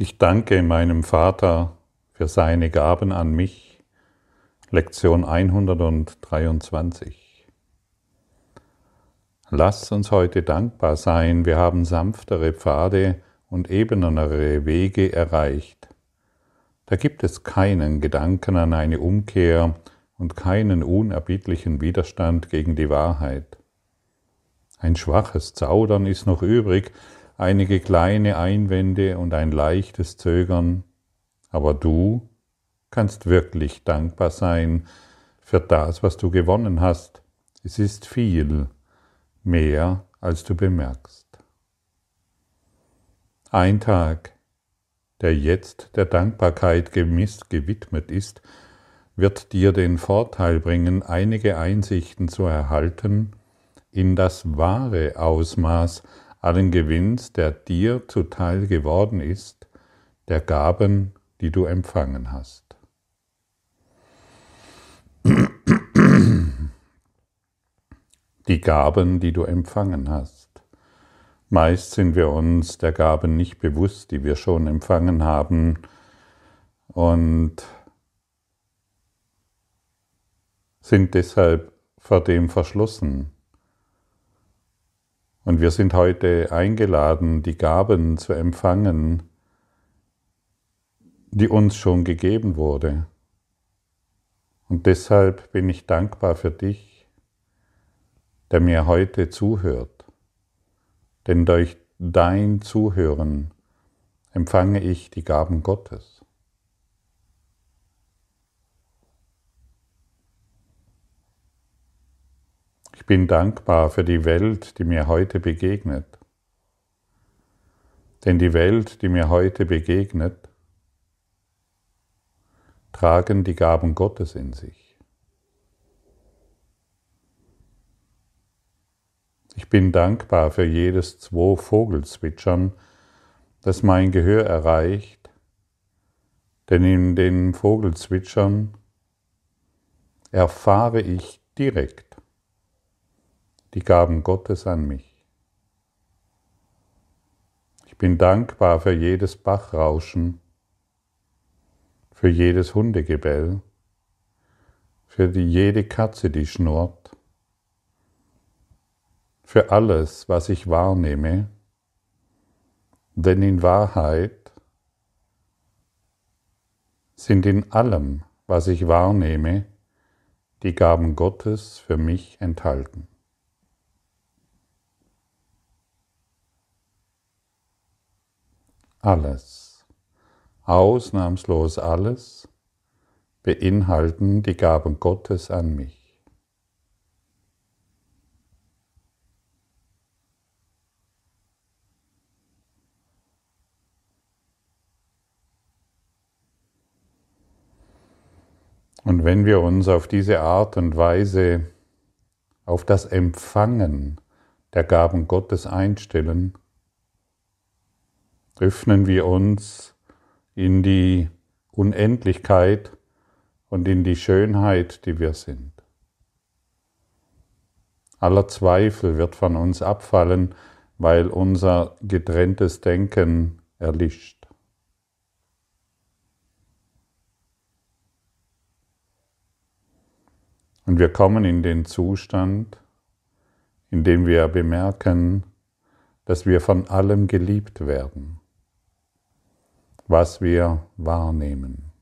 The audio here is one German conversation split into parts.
Ich danke meinem Vater für seine Gaben an mich. Lektion 123. Lass uns heute dankbar sein, wir haben sanftere Pfade und ebenere Wege erreicht. Da gibt es keinen Gedanken an eine Umkehr und keinen unerbittlichen Widerstand gegen die Wahrheit. Ein schwaches Zaudern ist noch übrig, einige kleine Einwände und ein leichtes Zögern, aber du kannst wirklich dankbar sein für das, was du gewonnen hast. Es ist viel, mehr als du bemerkst. Ein Tag, der jetzt der Dankbarkeit gemisst gewidmet ist, wird dir den Vorteil bringen, einige Einsichten zu erhalten in das wahre Ausmaß allen Gewinns, der dir zuteil geworden ist, der Gaben, die du empfangen hast. Die Gaben, die du empfangen hast. Meist sind wir uns der Gaben nicht bewusst, die wir schon empfangen haben und sind deshalb vor dem verschlossen, und wir sind heute eingeladen, die Gaben zu empfangen, die uns schon gegeben wurde. Und deshalb bin ich dankbar für dich, der mir heute zuhört. Denn durch dein Zuhören empfange ich die Gaben Gottes. Ich bin dankbar für die Welt, die mir heute begegnet. Denn die Welt, die mir heute begegnet, tragen die Gaben Gottes in sich. Ich bin dankbar für jedes zwei Vogelzwitschern, das mein Gehör erreicht, denn in den Vogelzwitschern erfahre ich direkt die Gaben Gottes an mich. Ich bin dankbar für jedes Bachrauschen, für jedes Hundegebell, für die, jede Katze, die schnurrt, für alles, was ich wahrnehme, denn in Wahrheit sind in allem, was ich wahrnehme, die Gaben Gottes für mich enthalten. Alles, ausnahmslos alles, beinhalten die Gaben Gottes an mich. Und wenn wir uns auf diese Art und Weise auf das Empfangen der Gaben Gottes einstellen, öffnen wir uns in die Unendlichkeit und in die Schönheit, die wir sind. Aller Zweifel wird von uns abfallen, weil unser getrenntes Denken erlischt. Und wir kommen in den Zustand, in dem wir bemerken, dass wir von allem geliebt werden was wir wahrnehmen.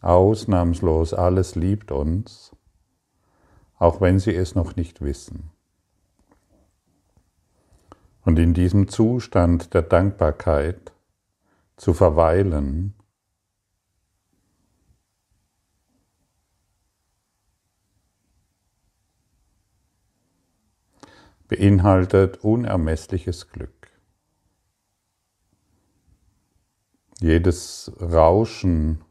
Ausnahmslos alles liebt uns, auch wenn sie es noch nicht wissen. Und in diesem Zustand der Dankbarkeit zu verweilen, beinhaltet unermessliches Glück. Jedes Rauschen,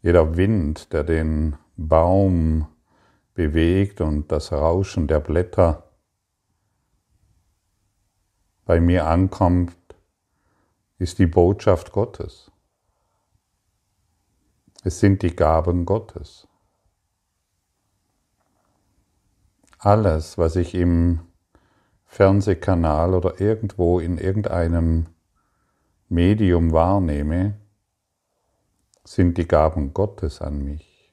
jeder Wind, der den Baum bewegt und das Rauschen der Blätter bei mir ankommt, ist die Botschaft Gottes. Es sind die Gaben Gottes. Alles, was ich im Fernsehkanal oder irgendwo in irgendeinem Medium wahrnehme, sind die Gaben Gottes an mich.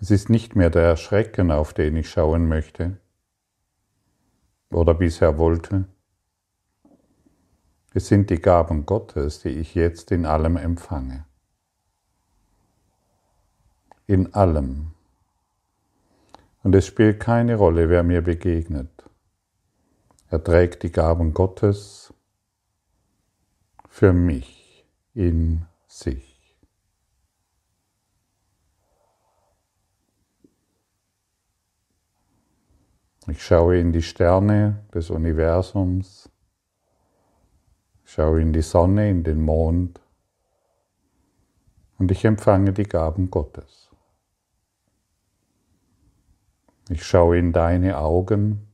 Es ist nicht mehr der Schrecken, auf den ich schauen möchte oder bisher wollte. Es sind die Gaben Gottes, die ich jetzt in allem empfange. In allem. Und es spielt keine Rolle, wer mir begegnet. Er trägt die Gaben Gottes für mich in sich. Ich schaue in die Sterne des Universums, schaue in die Sonne, in den Mond und ich empfange die Gaben Gottes. Ich schaue in deine Augen.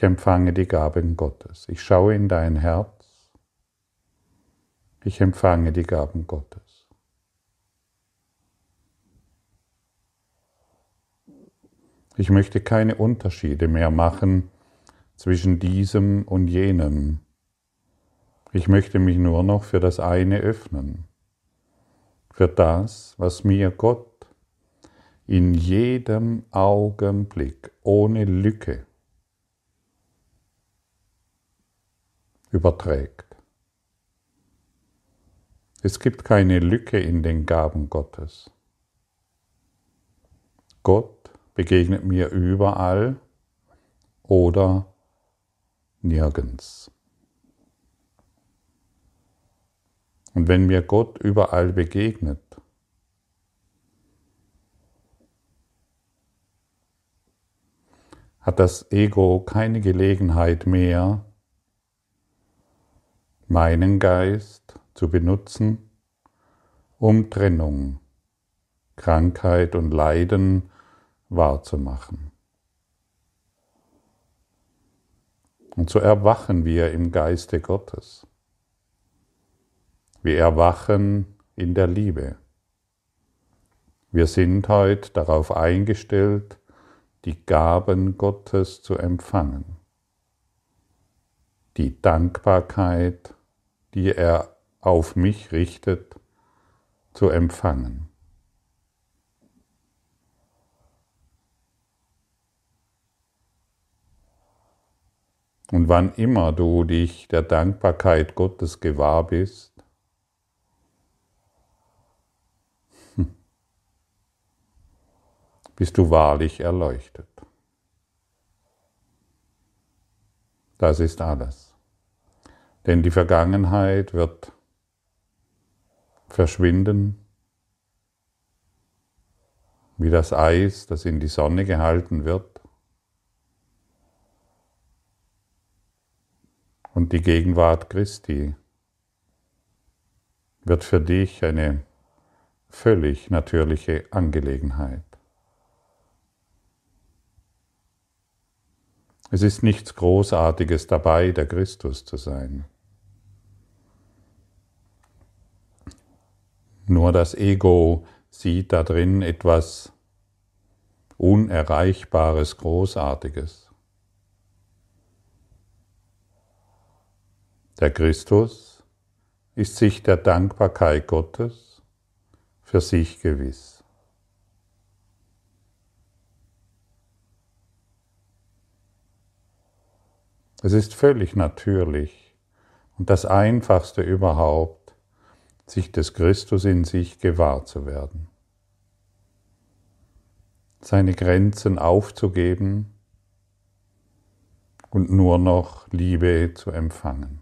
Ich empfange die Gaben Gottes. Ich schaue in dein Herz. Ich empfange die Gaben Gottes. Ich möchte keine Unterschiede mehr machen zwischen diesem und jenem. Ich möchte mich nur noch für das eine öffnen, für das, was mir Gott in jedem Augenblick ohne Lücke überträgt. Es gibt keine Lücke in den Gaben Gottes. Gott begegnet mir überall oder nirgends. Und wenn mir Gott überall begegnet, hat das Ego keine Gelegenheit mehr, meinen Geist zu benutzen, um Trennung, Krankheit und Leiden wahrzumachen. Und so erwachen wir im Geiste Gottes. Wir erwachen in der Liebe. Wir sind heute darauf eingestellt, die Gaben Gottes zu empfangen, die Dankbarkeit, die er auf mich richtet, zu empfangen. Und wann immer du dich der Dankbarkeit Gottes gewahr bist, bist du wahrlich erleuchtet. Das ist alles. Denn die Vergangenheit wird verschwinden, wie das Eis, das in die Sonne gehalten wird. Und die Gegenwart Christi wird für dich eine völlig natürliche Angelegenheit. Es ist nichts Großartiges dabei, der Christus zu sein. Nur das Ego sieht da drin etwas Unerreichbares, Großartiges. Der Christus ist sich der Dankbarkeit Gottes für sich gewiss. Es ist völlig natürlich und das Einfachste überhaupt, sich des Christus in sich gewahr zu werden. Seine Grenzen aufzugeben und nur noch Liebe zu empfangen.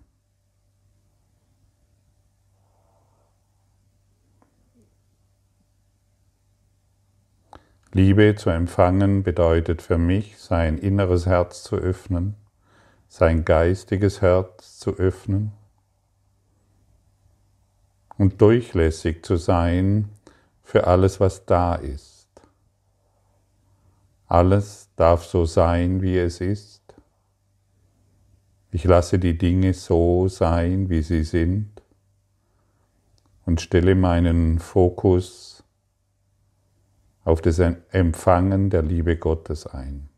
Liebe zu empfangen bedeutet für mich, sein inneres Herz zu öffnen sein geistiges Herz zu öffnen und durchlässig zu sein für alles, was da ist. Alles darf so sein, wie es ist. Ich lasse die Dinge so sein, wie sie sind und stelle meinen Fokus auf das Empfangen der Liebe Gottes ein.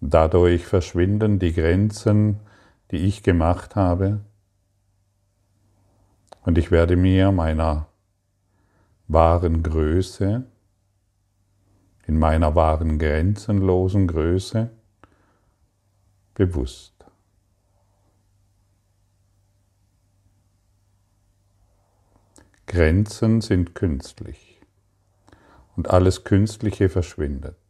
Dadurch verschwinden die Grenzen, die ich gemacht habe, und ich werde mir meiner wahren Größe, in meiner wahren grenzenlosen Größe bewusst. Grenzen sind künstlich und alles Künstliche verschwindet.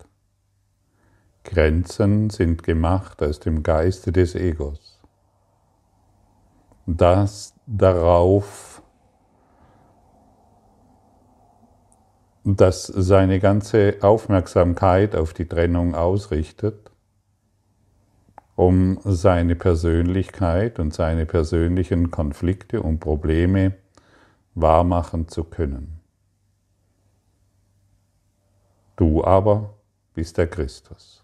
Grenzen sind gemacht aus dem Geiste des Egos. Das darauf, dass seine ganze Aufmerksamkeit auf die Trennung ausrichtet, um seine Persönlichkeit und seine persönlichen Konflikte und Probleme wahrmachen zu können. Du aber bist der Christus.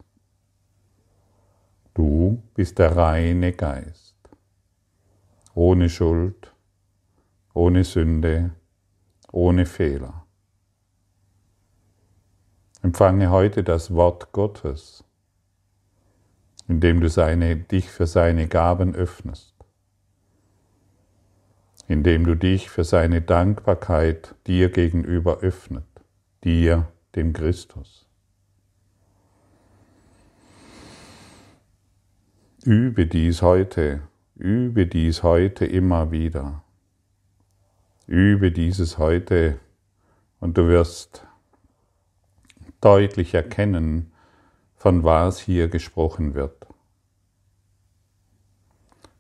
Du bist der reine Geist, ohne Schuld, ohne Sünde, ohne Fehler. Empfange heute das Wort Gottes, indem du seine, dich für seine Gaben öffnest indem du dich für seine Dankbarkeit dir gegenüber öffnet, dir, dem Christus. Übe dies heute, übe dies heute immer wieder. Übe dieses heute und du wirst deutlich erkennen, von was hier gesprochen wird.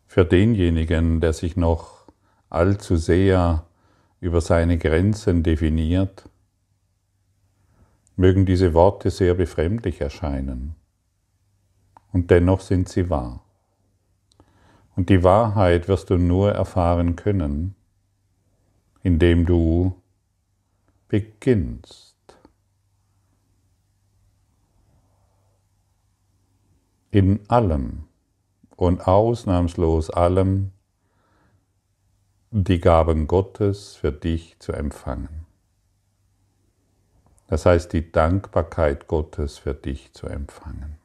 Für denjenigen, der sich noch allzu sehr über seine Grenzen definiert, mögen diese Worte sehr befremdlich erscheinen. Und dennoch sind sie wahr. Und die Wahrheit wirst du nur erfahren können, indem du beginnst. In allem und ausnahmslos allem die Gaben Gottes für dich zu empfangen. Das heißt, die Dankbarkeit Gottes für dich zu empfangen.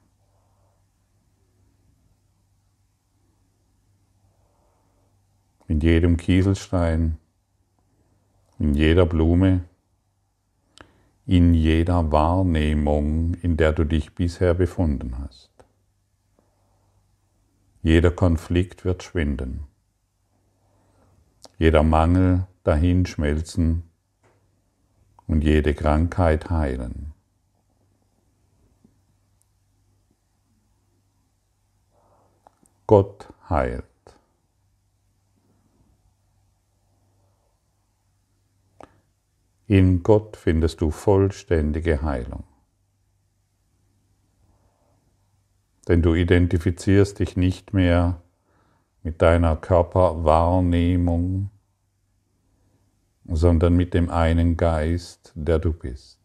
In jedem Kieselstein, in jeder Blume, in jeder Wahrnehmung, in der du dich bisher befunden hast. Jeder Konflikt wird schwinden jeder Mangel dahinschmelzen und jede Krankheit heilen. Gott heilt. In Gott findest du vollständige Heilung. Denn du identifizierst dich nicht mehr mit deiner Körperwahrnehmung, sondern mit dem einen Geist, der du bist.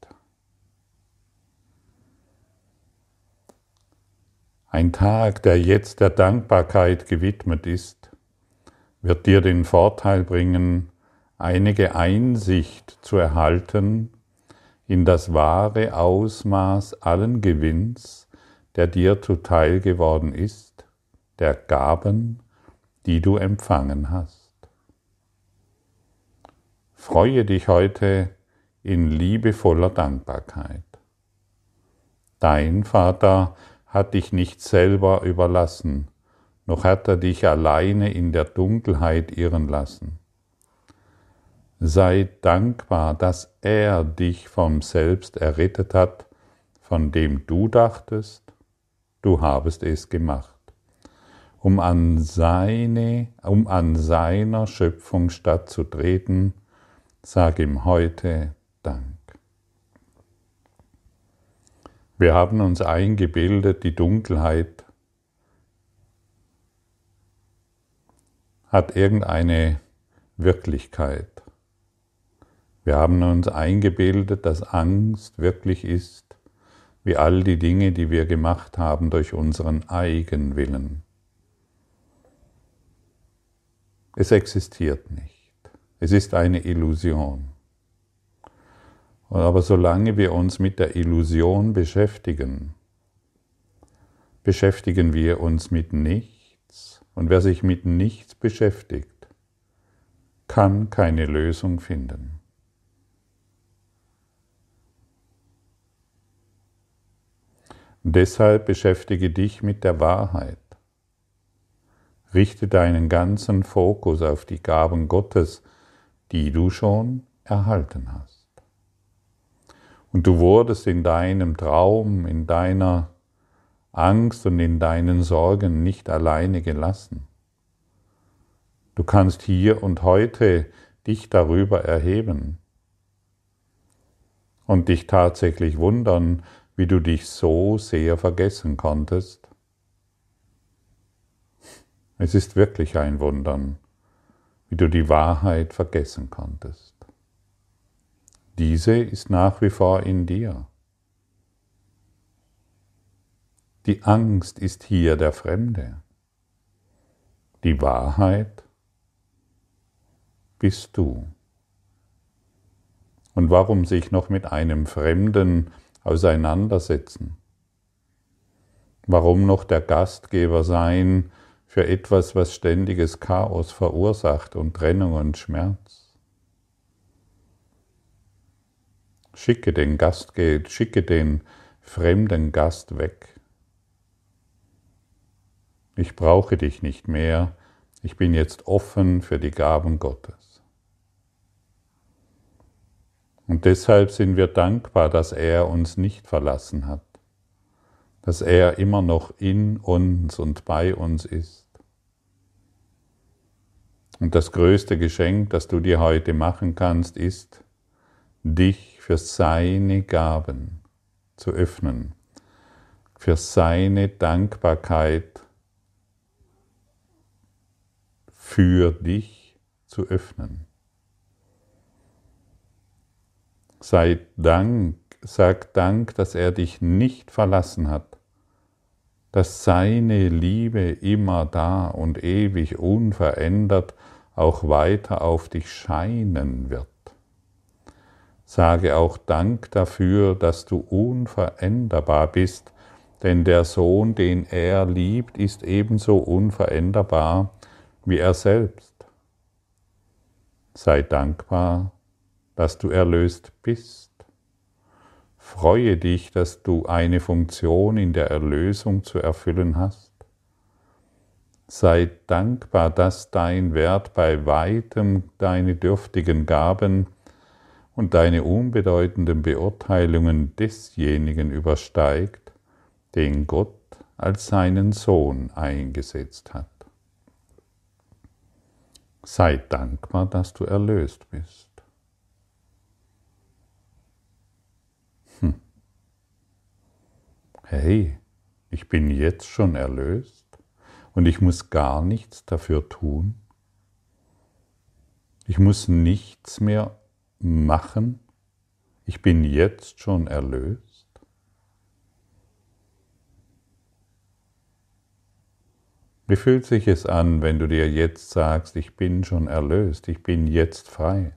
Ein Tag, der jetzt der Dankbarkeit gewidmet ist, wird dir den Vorteil bringen, einige Einsicht zu erhalten in das wahre Ausmaß allen Gewinns, der dir zuteil geworden ist, der Gaben die du empfangen hast. Freue dich heute in liebevoller Dankbarkeit. Dein Vater hat dich nicht selber überlassen, noch hat er dich alleine in der Dunkelheit irren lassen. Sei dankbar, dass er dich vom Selbst errettet hat, von dem du dachtest, du habest es gemacht um an, seine, um an seiner Schöpfung stattzutreten, sag ihm heute Dank. Wir haben uns eingebildet, die Dunkelheit hat irgendeine Wirklichkeit. Wir haben uns eingebildet, dass Angst wirklich ist, wie all die Dinge, die wir gemacht haben durch unseren Eigenwillen. Es existiert nicht. Es ist eine Illusion. Aber solange wir uns mit der Illusion beschäftigen, beschäftigen wir uns mit nichts. Und wer sich mit nichts beschäftigt, kann keine Lösung finden. Deshalb beschäftige dich mit der Wahrheit. Richte deinen ganzen Fokus auf die Gaben Gottes, die du schon erhalten hast. Und du wurdest in deinem Traum, in deiner Angst und in deinen Sorgen nicht alleine gelassen. Du kannst hier und heute dich darüber erheben und dich tatsächlich wundern, wie du dich so sehr vergessen konntest. Es ist wirklich ein Wundern, wie du die Wahrheit vergessen konntest. Diese ist nach wie vor in dir. Die Angst ist hier der Fremde. Die Wahrheit bist du. Und warum sich noch mit einem Fremden auseinandersetzen? Warum noch der Gastgeber sein für etwas, was ständiges Chaos verursacht und Trennung und Schmerz? Schicke den Gastgeber, schicke den fremden Gast weg. Ich brauche dich nicht mehr, ich bin jetzt offen für die Gaben Gottes. Und deshalb sind wir dankbar, dass er uns nicht verlassen hat, dass er immer noch in uns und bei uns ist. Und das größte Geschenk, das du dir heute machen kannst, ist, dich für seine Gaben zu öffnen, für seine Dankbarkeit für dich zu öffnen. Sei Dank, sag Dank, dass er dich nicht verlassen hat, dass seine Liebe immer da und ewig unverändert auch weiter auf dich scheinen wird. Sage auch Dank dafür, dass du unveränderbar bist, denn der Sohn, den er liebt, ist ebenso unveränderbar wie er selbst. Sei dankbar dass du erlöst bist. Freue dich, dass du eine Funktion in der Erlösung zu erfüllen hast. Sei dankbar, dass dein Wert bei weitem deine dürftigen Gaben und deine unbedeutenden Beurteilungen desjenigen übersteigt, den Gott als seinen Sohn eingesetzt hat. Sei dankbar, dass du erlöst bist. Hey, ich bin jetzt schon erlöst und ich muss gar nichts dafür tun. Ich muss nichts mehr machen. Ich bin jetzt schon erlöst. Wie fühlt sich es an, wenn du dir jetzt sagst, ich bin schon erlöst, ich bin jetzt frei?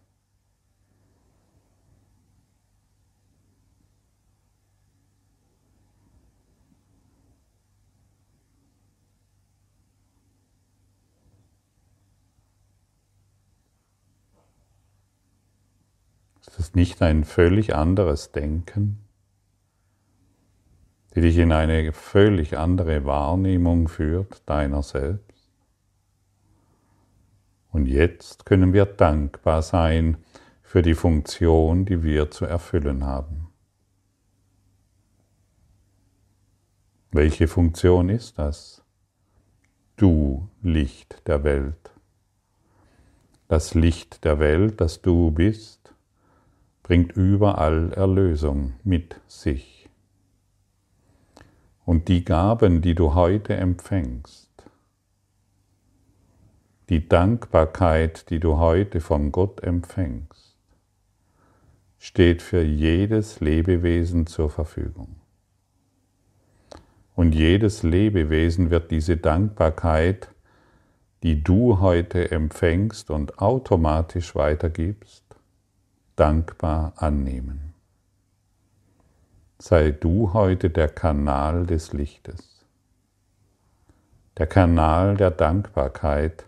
Ist nicht ein völlig anderes Denken, die dich in eine völlig andere Wahrnehmung führt deiner selbst. Und jetzt können wir dankbar sein für die Funktion, die wir zu erfüllen haben. Welche Funktion ist das? Du Licht der Welt. Das Licht der Welt, das du bist, bringt überall Erlösung mit sich. Und die Gaben, die du heute empfängst, die Dankbarkeit, die du heute von Gott empfängst, steht für jedes Lebewesen zur Verfügung. Und jedes Lebewesen wird diese Dankbarkeit die du heute empfängst und automatisch weitergibst, dankbar annehmen. Sei du heute der Kanal des Lichtes, der Kanal der Dankbarkeit,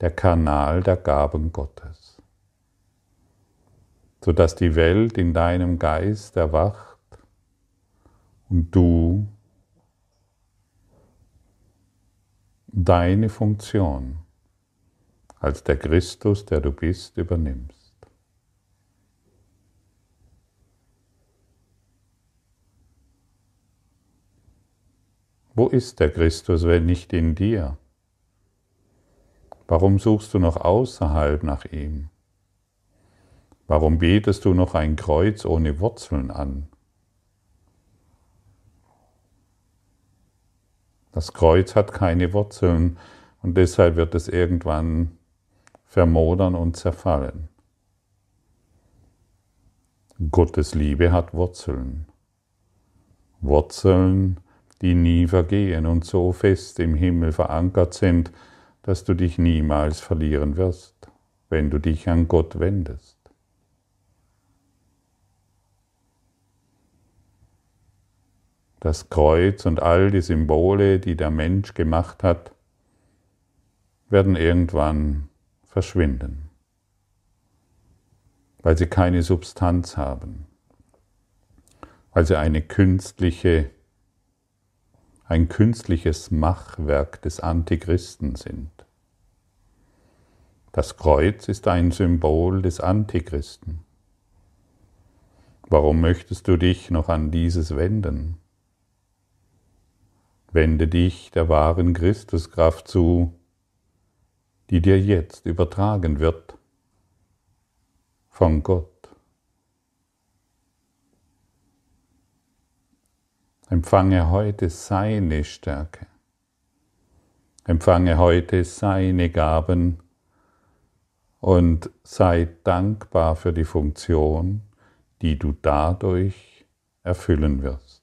der Kanal der Gaben Gottes, sodass die Welt in deinem Geist erwacht und du deine Funktion als der Christus, der du bist, übernimmst. Wo ist der Christus, wenn nicht in dir? Warum suchst du noch außerhalb nach ihm? Warum betest du noch ein Kreuz ohne Wurzeln an? Das Kreuz hat keine Wurzeln und deshalb wird es irgendwann vermodern und zerfallen. Gottes Liebe hat Wurzeln. Wurzeln, die nie vergehen und so fest im Himmel verankert sind, dass du dich niemals verlieren wirst, wenn du dich an Gott wendest. Das Kreuz und all die Symbole, die der Mensch gemacht hat, werden irgendwann verschwinden, weil sie keine Substanz haben, weil sie eine künstliche, ein künstliches Machwerk des Antichristen sind. Das Kreuz ist ein Symbol des Antichristen. Warum möchtest du dich noch an dieses wenden? Wende dich der wahren Christuskraft zu, die dir jetzt übertragen wird von Gott. Empfange heute seine Stärke. Empfange heute seine Gaben und sei dankbar für die Funktion, die du dadurch erfüllen wirst.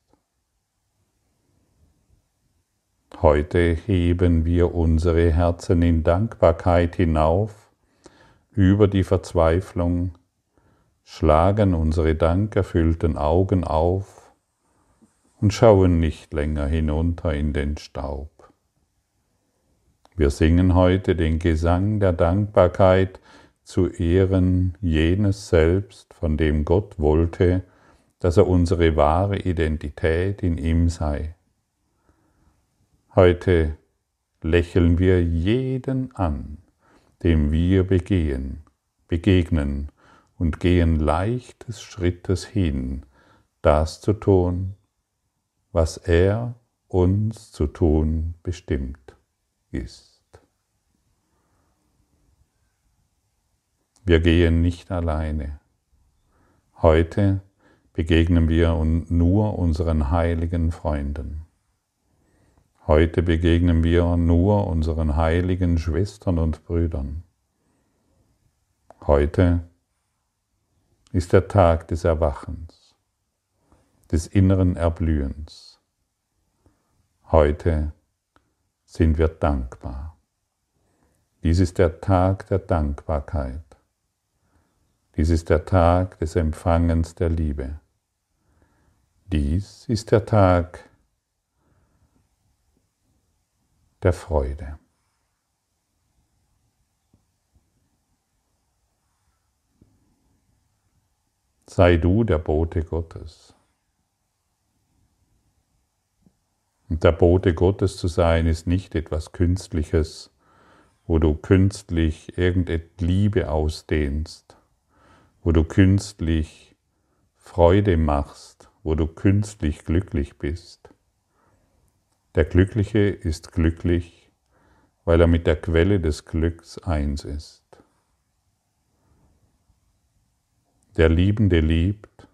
Heute heben wir unsere Herzen in Dankbarkeit hinauf über die Verzweiflung, schlagen unsere dankerfüllten Augen auf und schauen nicht länger hinunter in den Staub. Wir singen heute den Gesang der Dankbarkeit zu Ehren jenes Selbst, von dem Gott wollte, dass er unsere wahre Identität in ihm sei. Heute lächeln wir jeden an, dem wir begehen, begegnen und gehen leichtes Schrittes hin, das zu tun, was er uns zu tun bestimmt ist. Wir gehen nicht alleine. Heute begegnen wir nur unseren heiligen Freunden. Heute begegnen wir nur unseren heiligen Schwestern und Brüdern. Heute ist der Tag des Erwachens, des inneren Erblühens. Heute sind wir dankbar. Dies ist der Tag der Dankbarkeit. Dies ist der Tag des Empfangens der Liebe. Dies ist der Tag der Freude. Sei du der Bote Gottes. Und der Bote Gottes zu sein ist nicht etwas Künstliches, wo du künstlich irgendeine Liebe ausdehnst, wo du künstlich Freude machst, wo du künstlich glücklich bist. Der Glückliche ist glücklich, weil er mit der Quelle des Glücks eins ist. Der Liebende liebt,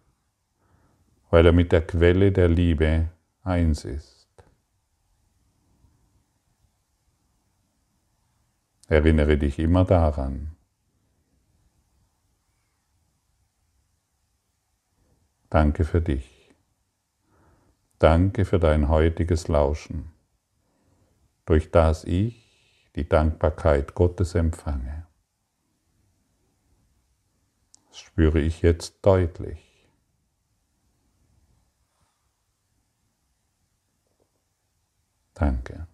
weil er mit der Quelle der Liebe eins ist. Erinnere dich immer daran. Danke für dich. Danke für dein heutiges Lauschen, durch das ich die Dankbarkeit Gottes empfange. Das spüre ich jetzt deutlich. Danke.